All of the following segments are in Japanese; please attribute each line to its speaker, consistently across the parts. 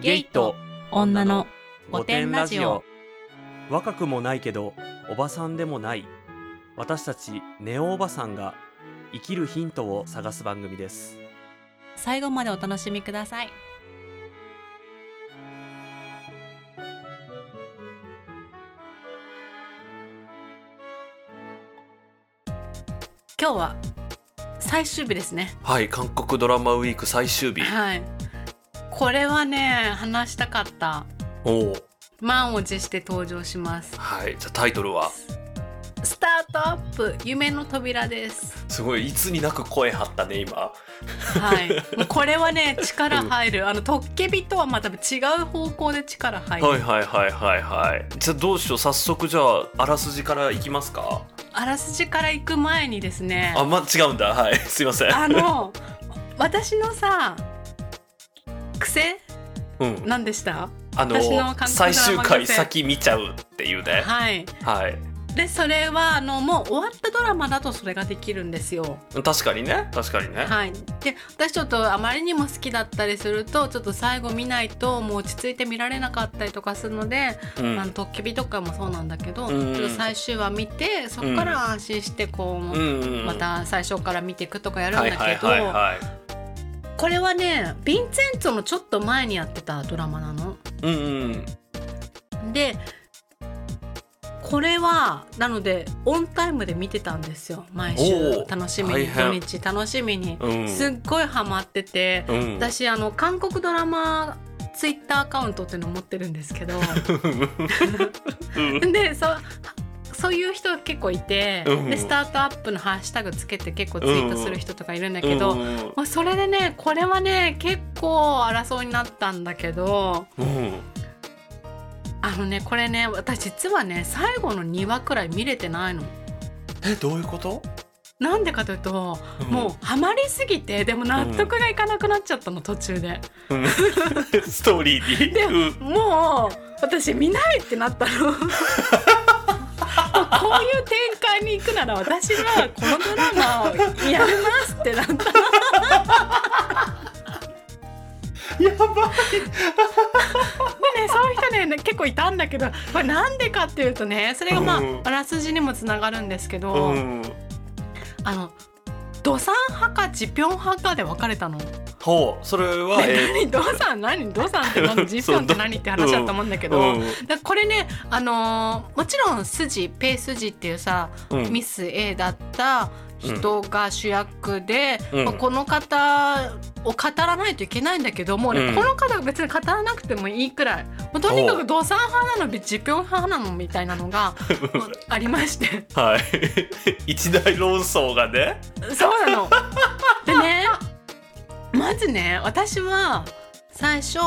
Speaker 1: ゲイと
Speaker 2: 女の
Speaker 1: 御殿ラジオ。若くもないけどおばさんでもない。私たちネオおばさんが生きるヒントを探す番組です。
Speaker 2: 最後までお楽しみください。今日は最終日ですね。
Speaker 1: はい韓国ドラマウィーク最終日。
Speaker 2: はいこれはね話したかった。
Speaker 1: おお
Speaker 2: 満を持して登場します。
Speaker 1: はい。じゃあタイトルは？
Speaker 2: スタートアップ夢の扉です。
Speaker 1: すごいいつになく声張ったね今。
Speaker 2: はい。もうこれはね力入る、あのトッケビとはまた違う方向で力入る、
Speaker 1: はいはいはいはいはい。じゃあどうしよう。早速じゃああらすじからいきますか？
Speaker 2: あらすじから行く前にですね。
Speaker 1: あま違うんだ。はい。すいません。
Speaker 2: あの私のさ癖
Speaker 1: うん。
Speaker 2: 何でした？
Speaker 1: あの最終回先見ちゃうっていうね。
Speaker 2: はい。
Speaker 1: はい。
Speaker 2: でそれはあのもう終わったドラマだとそれができるんですよ。
Speaker 1: 確かにね。確かにね、
Speaker 2: はい。で私ちょっとあまりにも好きだったりするとちょっと最後見ないともう落ち着いて見られなかったりとかするので、
Speaker 1: うん。
Speaker 2: あのトッケビとかもそうなんだけど、
Speaker 1: うん。
Speaker 2: ちょっと最終話見てそこから安心してこう、
Speaker 1: うんうん。
Speaker 2: また最初から見ていくとかやるんだけど、
Speaker 1: はいはいはいはい
Speaker 2: これはねヴィンセンツォのちょっと前にやってたドラマなの。
Speaker 1: うんうん
Speaker 2: でこれはなのでオンタイムで見てたんですよ。毎週。楽しみに。土日。楽しみに、
Speaker 1: うん。
Speaker 2: すっごいハマってて、
Speaker 1: うん。
Speaker 2: 私あの韓国ドラマツイッターアカウントっていうのを持ってるんですけど。
Speaker 1: うん。
Speaker 2: でそそういう人が結構いて、
Speaker 1: うん。
Speaker 2: でスタートアップのハッシュタグつけて結構ツイートする人とかいるんだけど、
Speaker 1: うん。
Speaker 2: まあ、それでねこれはね結構争いになったんだけど
Speaker 1: うん。
Speaker 2: あのねこれね私実はね最後の2話くらい見れてないの。
Speaker 1: えどういうこと？
Speaker 2: なんでかというと、
Speaker 1: うん。
Speaker 2: もうハマりすぎてでも納得がいかなくなっちゃったの途中で。
Speaker 1: うん。ストーリーに？
Speaker 2: で
Speaker 1: うん。
Speaker 2: もう私見ないってなったの。こういう展開に行くなら私はこのドラマをやりますってなったの。
Speaker 1: やばい。
Speaker 2: でねそういう人ね結構いたんだけどこれなんでかっていうとねそれがまあ、
Speaker 1: うん。
Speaker 2: あらすじにもつながるんですけど、
Speaker 1: うん。
Speaker 2: あのドサン派かジピョン派かで分かれたの？
Speaker 1: ほうそれはえ
Speaker 2: 何？ドサン？何？ドサンって何？ジピョンって何？って話だと思うんだけど、
Speaker 1: うん。
Speaker 2: だこれねあのーもちろん筋ペイ筋っていうさ、
Speaker 1: うん。
Speaker 2: ミス A だった人が主役で、
Speaker 1: うん。
Speaker 2: まあこの方を語らないといけないんだけどもうね、
Speaker 1: うん
Speaker 2: この方が別に語らなくてもいいくらい。もうとにかくドサン派なのジピョン派なのみたいなのが ありまして。
Speaker 1: はい。一大論争がね。
Speaker 2: そうなの。でねまずね私は最初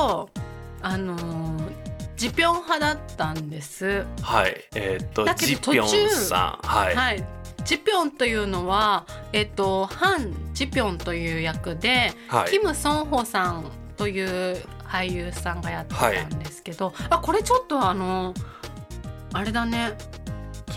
Speaker 2: あのージピョン派だったんです。
Speaker 1: はい。えーっと
Speaker 2: だけど
Speaker 1: ジピョンさん。はい、
Speaker 2: はい、ジピョンというのは、えっと、ハン・ジピョンという役で、
Speaker 1: はい。
Speaker 2: キム・ソンホさんという俳優さんがやってたんですけど、あこれちょっとあのあれだね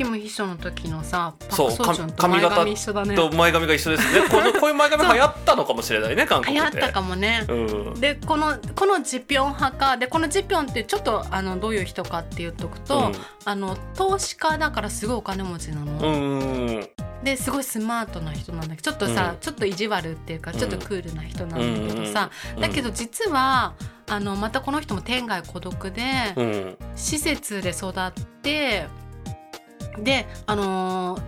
Speaker 2: キム秘書の時のさパ
Speaker 1: そう
Speaker 2: ク・ソジュンと前
Speaker 1: 髪
Speaker 2: 一緒だね。
Speaker 1: と前髪が一緒ですね。このこういう前髪 流行ったのかもしれないね韓国で
Speaker 2: 流行ったかもね。
Speaker 1: うん。
Speaker 2: でこのこのジピョン派かでこのジピョンってちょっとあのどういう人かって言っとくと、あの投資家だからすごいお金持ちなの。
Speaker 1: うん。うん
Speaker 2: ですごいスマートな人なんだけどちょっとさ、
Speaker 1: うん。
Speaker 2: ちょっと意地悪っていうかちょっとクールな人なんだけどさ、
Speaker 1: うん。
Speaker 2: だけど実はあのまたこの人も天涯孤独で、
Speaker 1: うん。
Speaker 2: 施設で育ってであのー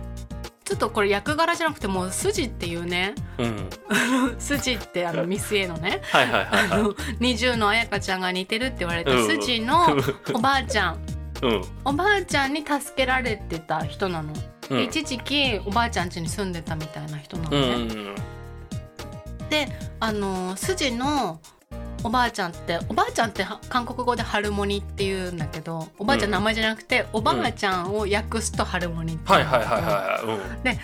Speaker 2: ちょっとこれ役柄じゃなくてもう筋っていうね。
Speaker 1: うん。
Speaker 2: 筋ってあのミス A のね。
Speaker 1: はいはいはい
Speaker 2: あ
Speaker 1: はい。
Speaker 2: の20の彩香ちゃんが似てるって言われた
Speaker 1: うん。
Speaker 2: 筋の おばあちゃん。
Speaker 1: うん。
Speaker 2: おばあちゃんに助けられてた人なの。
Speaker 1: うん。
Speaker 2: 一時期おばあちゃん家に住んでたみたいな人なの
Speaker 1: う
Speaker 2: ね。
Speaker 1: ん
Speaker 2: であの筋のおばあちゃんっておばあちゃんっては韓国語でハルモニって言うんだけどおばあちゃんの名前じゃなくて、おばあちゃんを訳すとハルモニって
Speaker 1: はいはいはいはい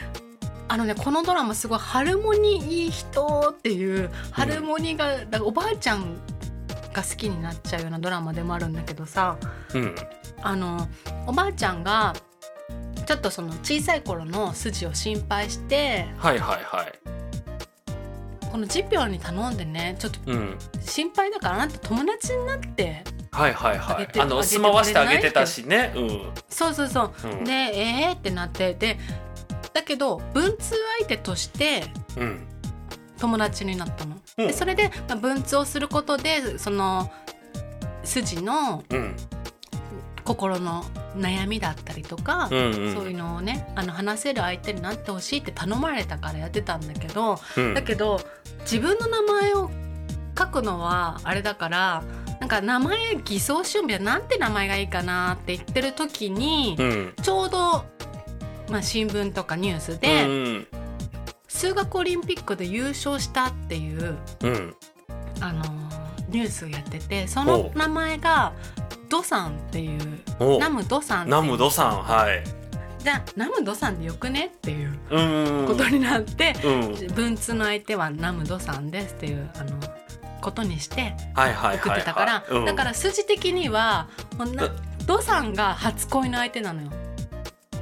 Speaker 2: あのねこのドラマすごいハルモニいい人っていうハルモニが、だからおばあちゃんが好きになっちゃうようなドラマでもあるんだけどさ
Speaker 1: うんうん。
Speaker 2: あのおばあちゃんがちょっとその小さい頃の筋を心配して
Speaker 1: はいはいはい
Speaker 2: このジピョンに頼んでねちょっと
Speaker 1: うん。
Speaker 2: 心配だからあなた友達になって
Speaker 1: はいはいはい。
Speaker 2: あ
Speaker 1: の住まわしてあげてたしね。うん。
Speaker 2: そうそうそう。
Speaker 1: うん。
Speaker 2: でえーってなって。でだけど文通相手として
Speaker 1: うん。
Speaker 2: 友達になったの。
Speaker 1: うん。
Speaker 2: でそれで、まあ、文通をすることでその筋の
Speaker 1: うん
Speaker 2: 心の悩みだったりとか、
Speaker 1: うんうん。
Speaker 2: そういうのをねあの話せる相手になってほしいって頼まれたからやってたんだけど
Speaker 1: うん。
Speaker 2: だけど自分の名前を書くのはあれだからなんか名前偽装しようみたいななんて名前がいいかなって言ってる時に、
Speaker 1: うん。
Speaker 2: ちょうど、まあ、新聞とかニュース
Speaker 1: う
Speaker 2: で、
Speaker 1: ん。
Speaker 2: 数学オリンピックで優勝したっていう、
Speaker 1: うん。
Speaker 2: あのーニュースをやっててその名前がドさんっていう
Speaker 1: お。
Speaker 2: ナムドさん
Speaker 1: ナムドさんはい。
Speaker 2: じゃあナムドさんでよくね？っていう
Speaker 1: うん
Speaker 2: ことになって、
Speaker 1: うん。
Speaker 2: 文通の相手はナムドさんですっていうあのことにして送
Speaker 1: はい
Speaker 2: ってたから、だから筋的にはドさんが初恋の相手なのよ。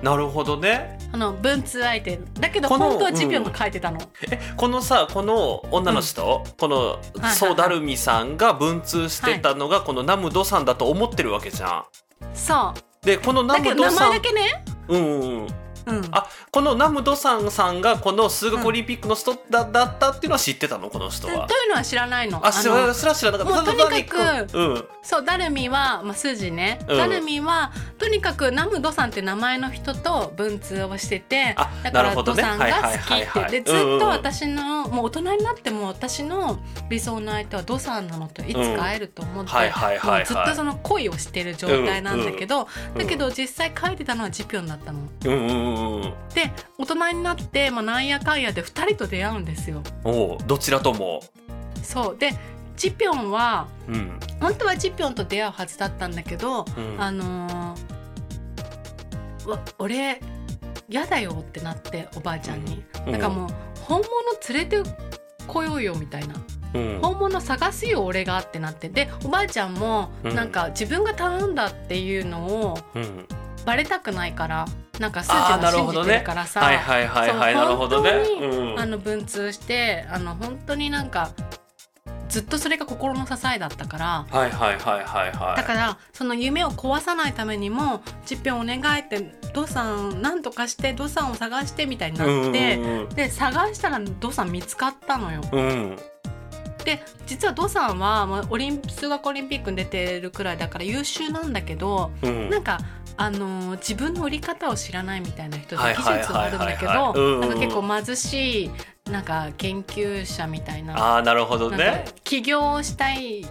Speaker 1: なるほどね
Speaker 2: あの文通相手。だけど
Speaker 1: この
Speaker 2: 本当はジピョンが書いてたの、
Speaker 1: えこのさこの女の人、この
Speaker 2: いはい
Speaker 1: ソダルミさんが文通してたのがこのナムドさんだと思ってるわけじゃん。
Speaker 2: そう。
Speaker 1: でこのナ
Speaker 2: だけど名
Speaker 1: ムドさん
Speaker 2: 前だけね。
Speaker 1: うんうんうん
Speaker 2: うん。
Speaker 1: あこのナムドさんさんがこの数学オリンピックの人だ,、だったっていうのは知ってたのこの人は。
Speaker 2: と。いうのは知らないの。
Speaker 1: あ知
Speaker 2: の
Speaker 1: らすら知らなかった。
Speaker 2: とにかく
Speaker 1: うん。
Speaker 2: そうダルミは、まあ、筋ね、
Speaker 1: うん。
Speaker 2: ダルミはとにかくナムドさんって名前の人と文通をしてて
Speaker 1: あ
Speaker 2: だからドさんが好きって。でずっと私のもう大人になっても私の理想の相手はドさんなのといつか会えると思って、ずっとその恋をしてる状態なんだけど、だけど実際書いてたのはジピョンだったの。
Speaker 1: うんうん
Speaker 2: で大人になって、まあ、なんやかんやで2人と出会うんですよ。
Speaker 1: おうどちらとも。
Speaker 2: そう。でジピョンは
Speaker 1: うん。
Speaker 2: 本当はジピョンと出会うはずだったんだけど、
Speaker 1: うん。
Speaker 2: あのーわ俺嫌だよってなっておばあちゃんに、
Speaker 1: うん。
Speaker 2: だからもう本物連れてこようよみたいな。
Speaker 1: うん。
Speaker 2: 本物探すよ俺がってなって。でおばあちゃんも
Speaker 1: うん。
Speaker 2: なんか自分が頼んだっていうのを
Speaker 1: うん
Speaker 2: バレたくないからなんか筋
Speaker 1: あーな
Speaker 2: を信じて
Speaker 1: る
Speaker 2: からさ、
Speaker 1: はいはいはいはいなるほどね。うん
Speaker 2: あの文通してあの本当になんかずっとそれが心の支えだったから
Speaker 1: はいはいはいはいはい。
Speaker 2: だからその夢を壊さないためにも「ジッピョンお願い」って「ドさんなんとかしてドさんを探して」みたいになって、
Speaker 1: うん
Speaker 2: で探したらドさん見つかったのよ。
Speaker 1: うんうん
Speaker 2: で実はドさんはまあオリン数学オリンピックに出てるくらいだから優秀なんだけど
Speaker 1: うん
Speaker 2: なんか。あのー自分の売り方を知らないみたいな人で
Speaker 1: はい
Speaker 2: 技術はあるんだけどなんか結構貧しいなんか研究者みたいな
Speaker 1: ああなるほどね。
Speaker 2: 起業したい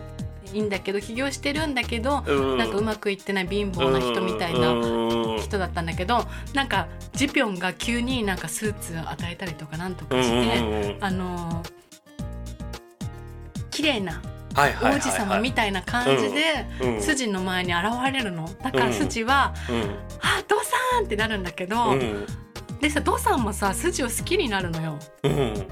Speaker 2: んだけど起業してるんだけど
Speaker 1: うん
Speaker 2: なんかうまくいってない貧乏な人みたいな
Speaker 1: うん
Speaker 2: 人だったんだけどなんかジピョンが急になんかスーツを与えたりとかなんと
Speaker 1: うんうん
Speaker 2: かして、
Speaker 1: うんうん。
Speaker 2: あのー綺麗な王子様みたいな感じで
Speaker 1: うん
Speaker 2: 筋の前に現れるの。だから
Speaker 1: うん
Speaker 2: 筋は
Speaker 1: うん「
Speaker 2: あドさん!」ってなるんだけど、
Speaker 1: うん。
Speaker 2: でさドさんもさ筋を好きになるのよ。
Speaker 1: うん。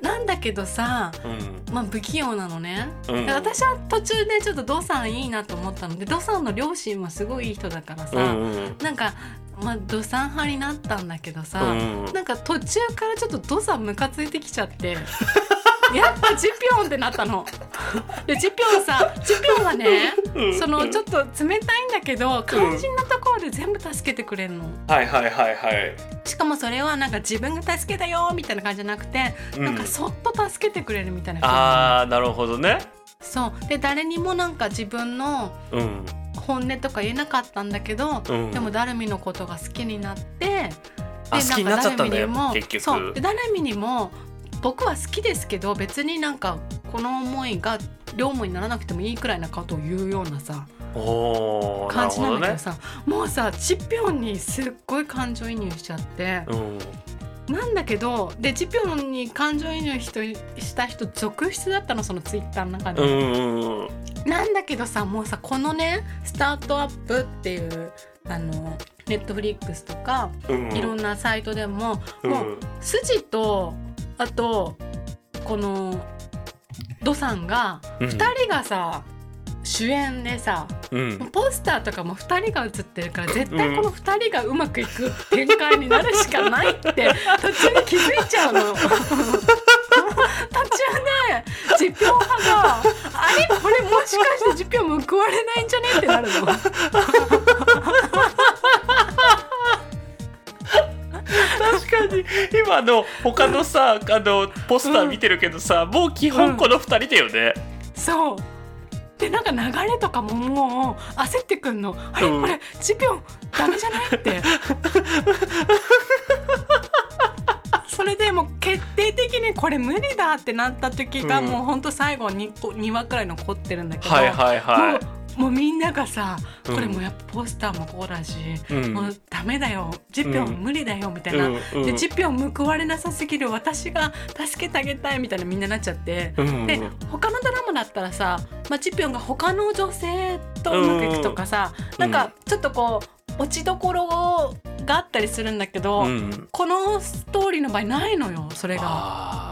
Speaker 2: なんだけどさ
Speaker 1: うん。
Speaker 2: まあ不器用なのね。
Speaker 1: うん。
Speaker 2: で私は途中でちょっとドさんいいなと思ったの。でドさんの両親もすごいいい人だからさ、
Speaker 1: うんうん
Speaker 2: なんか、まあ、ドさん派になったんだけどさ、
Speaker 1: うん
Speaker 2: なんか途中からちょっとドさんムカついてきちゃってやっぱジピョンってなったの。でジピョンさジピョンはねそのちょっと冷たいんだけど肝心なところで全部助けてくれるの。
Speaker 1: はいはいはいはい。
Speaker 2: しかもそれはなんか自分が助けたよみたいな感じじゃなくて、
Speaker 1: うん。
Speaker 2: なんかそっと助けてくれるみたいな人
Speaker 1: ああなるほどね。
Speaker 2: そう。で誰にもなんか自分の
Speaker 1: うん。
Speaker 2: 本音とか言えなかったんだけど、
Speaker 1: うん。
Speaker 2: でもダルミのことが好きになって
Speaker 1: あ好きになっちゃったんだよ
Speaker 2: ダルミにも
Speaker 1: 結局。
Speaker 2: そう。でダルミにも僕は好きですけど別になんかこの思いが両思いにならなくてもいいくらいなことを言うようなさ感じなんだけどさ、もうさチピョンにすっごい感情移入しちゃって、
Speaker 1: うん。
Speaker 2: なんだけどでチピョンに感情移入しした人続出だったのそのツイッターの中で。なんだけどさもうさこのねスタートアップっていうあのネットフリックスとか
Speaker 1: うん
Speaker 2: いろんなサイトでも、
Speaker 1: うん。
Speaker 2: もう筋とあとこのドさんが
Speaker 1: うん。
Speaker 2: 2人がさ、主演でさ
Speaker 1: うん。
Speaker 2: ポスターとかも2人が映ってるから絶対この2人がうまくいく展開になるしかないって 途中で気づいちゃうの。実票派があれ？これもしかして実票報われないんじゃね？ってなるの
Speaker 1: 今の他のさあのポスター見てるけどさ、もう基本この2人だよね、
Speaker 2: そう。でなんか流れとかももう焦ってくんの。あれ
Speaker 1: うん
Speaker 2: これ実票ダメじゃないって。それでもう決定的にこれ無理だってなった時が
Speaker 1: うん。
Speaker 2: もうほんと最後 2, 個2話くらい残ってるんだけど、
Speaker 1: はいはいは
Speaker 2: もうもうみんながさ
Speaker 1: うん。
Speaker 2: これもうやっぱポスターもこうだし、
Speaker 1: い、うん。
Speaker 2: もうダメだよ実票無理だよみたいな、
Speaker 1: うんうん。
Speaker 2: で実票報われなさすぎる私が助けてあげたいみたいなみんななっちゃって。
Speaker 1: うん。
Speaker 2: で他のドラマだったらさ、まあ、チピョンが他の女性とうまくいくとかさ、
Speaker 1: うん。
Speaker 2: なんかちょっとこう落ちどころがあったりするんだけど、
Speaker 1: うん。
Speaker 2: このストーリーの場合ないのよそれが。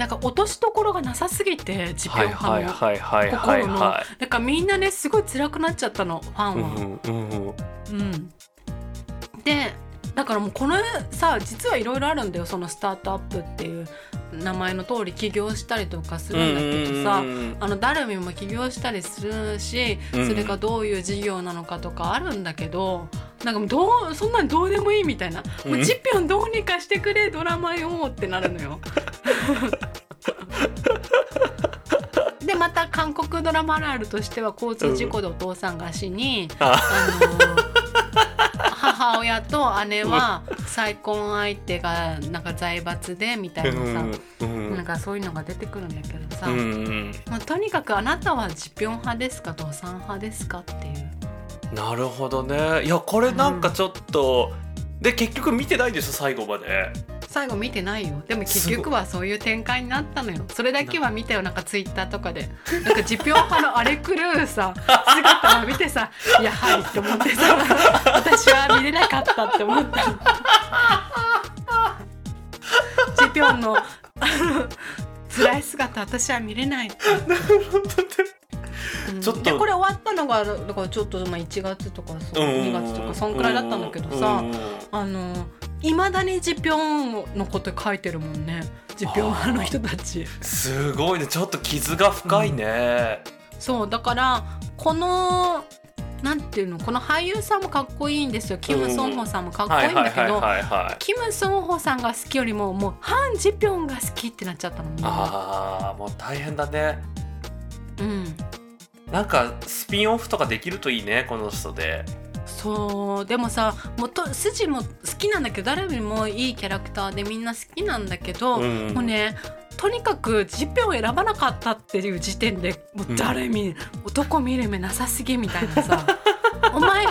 Speaker 1: あ
Speaker 2: なんか落としどころがなさすぎてチ
Speaker 1: ーは。はいはいはいはい
Speaker 2: 心の。
Speaker 1: は
Speaker 2: だからみんなねすごい辛くなっちゃったのファ
Speaker 1: い、
Speaker 2: ンは。
Speaker 1: うんうんうん。
Speaker 2: うん、でだからもうこのさ実はいろいろあるんだよそのスタートアップっていう名前の通り起業したりとかするんだけどさ、
Speaker 1: うんうんうん
Speaker 2: あのダルミンも起業したりするし、
Speaker 1: うん。
Speaker 2: それがどういう事業なのかとかあるんだけどなんかもうどうそんなんどうでもいいみたいな、もうジッピョンどうにかしてくれドラマよってなるのよ。でまた韓国ドラマあるあるとしては交通事故でお父さんが死に、
Speaker 1: あ。
Speaker 2: あの母親と姉は再婚相手がなんか財閥でみたいなさ、
Speaker 1: うん。
Speaker 2: なんかそういうのが出てくるんだけどさ、
Speaker 1: うんうん
Speaker 2: まあ、とにかくあなたはジピョン派ですかドサン派ですかっていう
Speaker 1: なるほどね。いやこれなんかちょっと、で結局見てないんですよ最後まで。
Speaker 2: 最後見てないよ。でも結局はそういう展開になったのよ。それだけは見たよなんかツイッターとかで。なんかジピョン派の荒れ狂うさ姿を見てさ「やはり」って思ってさ私は見れなかったって思った。のジピョンの辛い姿私は見れない。ってうん
Speaker 1: ちょっと。
Speaker 2: でこれ終わったのがだからちょっとまあ1月とかそう2月とかそんくらいだったんだけどさ
Speaker 1: うん。
Speaker 2: あのいまだにジピョンのこと書いてるもんね。ジピョン派の人たち。
Speaker 1: すごいね。ちょっと傷が深いね、
Speaker 2: そうだからこのなんていうのこの俳優さんもかっこいいんですよ。キム・ソンホさんもかっこいいんだけどキム・ソンホさんが好きよりももうハン・ジピョンが好きってなっちゃったのみんな
Speaker 1: ああもう大変だね。
Speaker 2: うん
Speaker 1: なんかスピンオフとかできるといいねこの人で。
Speaker 2: そうでもさもうと筋も好きなんだけど誰よりもいいキャラクターでみんな好きなんだけど、
Speaker 1: うん
Speaker 2: もうねとにかくジピョンを選ばなかったっていう時点でもう誰見、男見る目なさすぎみたいなさ。お前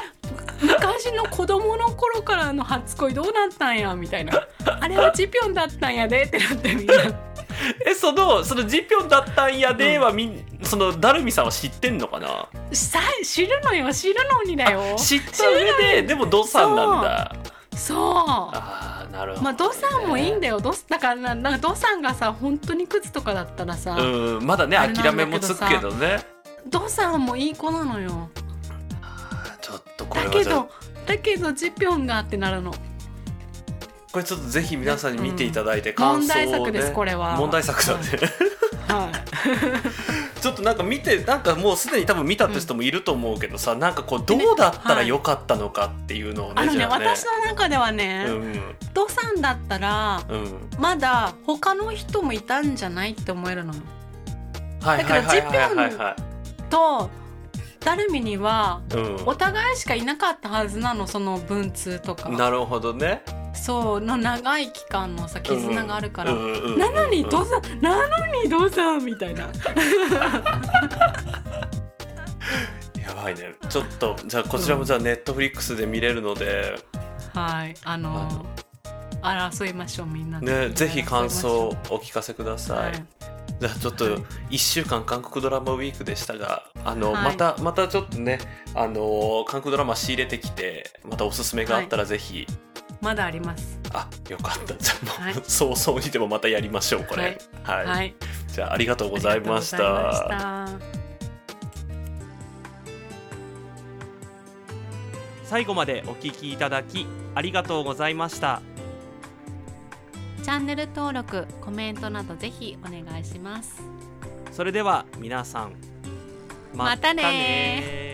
Speaker 2: 昔の子供の頃からの初恋どうなったんやみたいな。あれはジピョンだったんやでってなってみんな。
Speaker 1: えそのそのジピョンだったんやではみん、そのダルミさんは知ってんのかな？
Speaker 2: さ知るのよ知るのにだよ。
Speaker 1: 知った上ででもドさんなんだ。
Speaker 2: そう。
Speaker 1: ああなるほど、ね、
Speaker 2: まあドさんもいいんだよ。だからななんかドさんがさ本当にクズとかだったらさ、
Speaker 1: うんまだね諦めもつくけどね。
Speaker 2: ドさんもいい子なのよ
Speaker 1: とこれ
Speaker 2: だけ
Speaker 1: はじゃあ
Speaker 2: どだけどジピョンがってなるの。
Speaker 1: これちょっとぜひ皆さんに見ていただいて感
Speaker 2: 問
Speaker 1: 想を、ね
Speaker 2: 題作ですこれは。
Speaker 1: 問題作だね、
Speaker 2: はい。
Speaker 1: ちょっとなんか見てなんかもうすでに多分見たって人もいると思うけどさ、なんかこうどうだったらよかったのかっていうのをね、
Speaker 2: あのね
Speaker 1: じゃあね。
Speaker 2: 私の中ではね、
Speaker 1: うん。
Speaker 2: ドさんだったら
Speaker 1: うん。
Speaker 2: まだ他の人もいたんじゃないって思えるの。よ
Speaker 1: はいはいはいはいはい
Speaker 2: ダルミにはお互いしかいなかったはずなのその文通とか。
Speaker 1: んなるほどね。
Speaker 2: そうの長い期間のさ絆があるから、なのにドさんなのにドさんみたいな。
Speaker 1: やばいね。ちょっとじゃあこちらもじゃあネットフリックスで見れるので、
Speaker 2: はいあの争いましょうみんなで。
Speaker 1: ねぜひ感想をお聞かせください、
Speaker 2: はい
Speaker 1: じゃあちょっと
Speaker 2: はい。
Speaker 1: 1週間韓国ドラマウィークでしたがあの、
Speaker 2: はい。
Speaker 1: またまたちょっとねあの韓国ドラマ仕入れてきてまたおすすめがあったらぜひ、
Speaker 2: まだあります。
Speaker 1: あよかった。じゃあもう、
Speaker 2: はい。
Speaker 1: 早々にでもまたやりましょうこれ。はい、
Speaker 2: はい。
Speaker 1: じゃあありがとうござい
Speaker 2: ました。
Speaker 1: 最後までお聞きいただきありがとうございました
Speaker 2: チチャンネル登録コメントなどぜひお願いします。
Speaker 1: それでは皆さん
Speaker 2: またね
Speaker 1: ね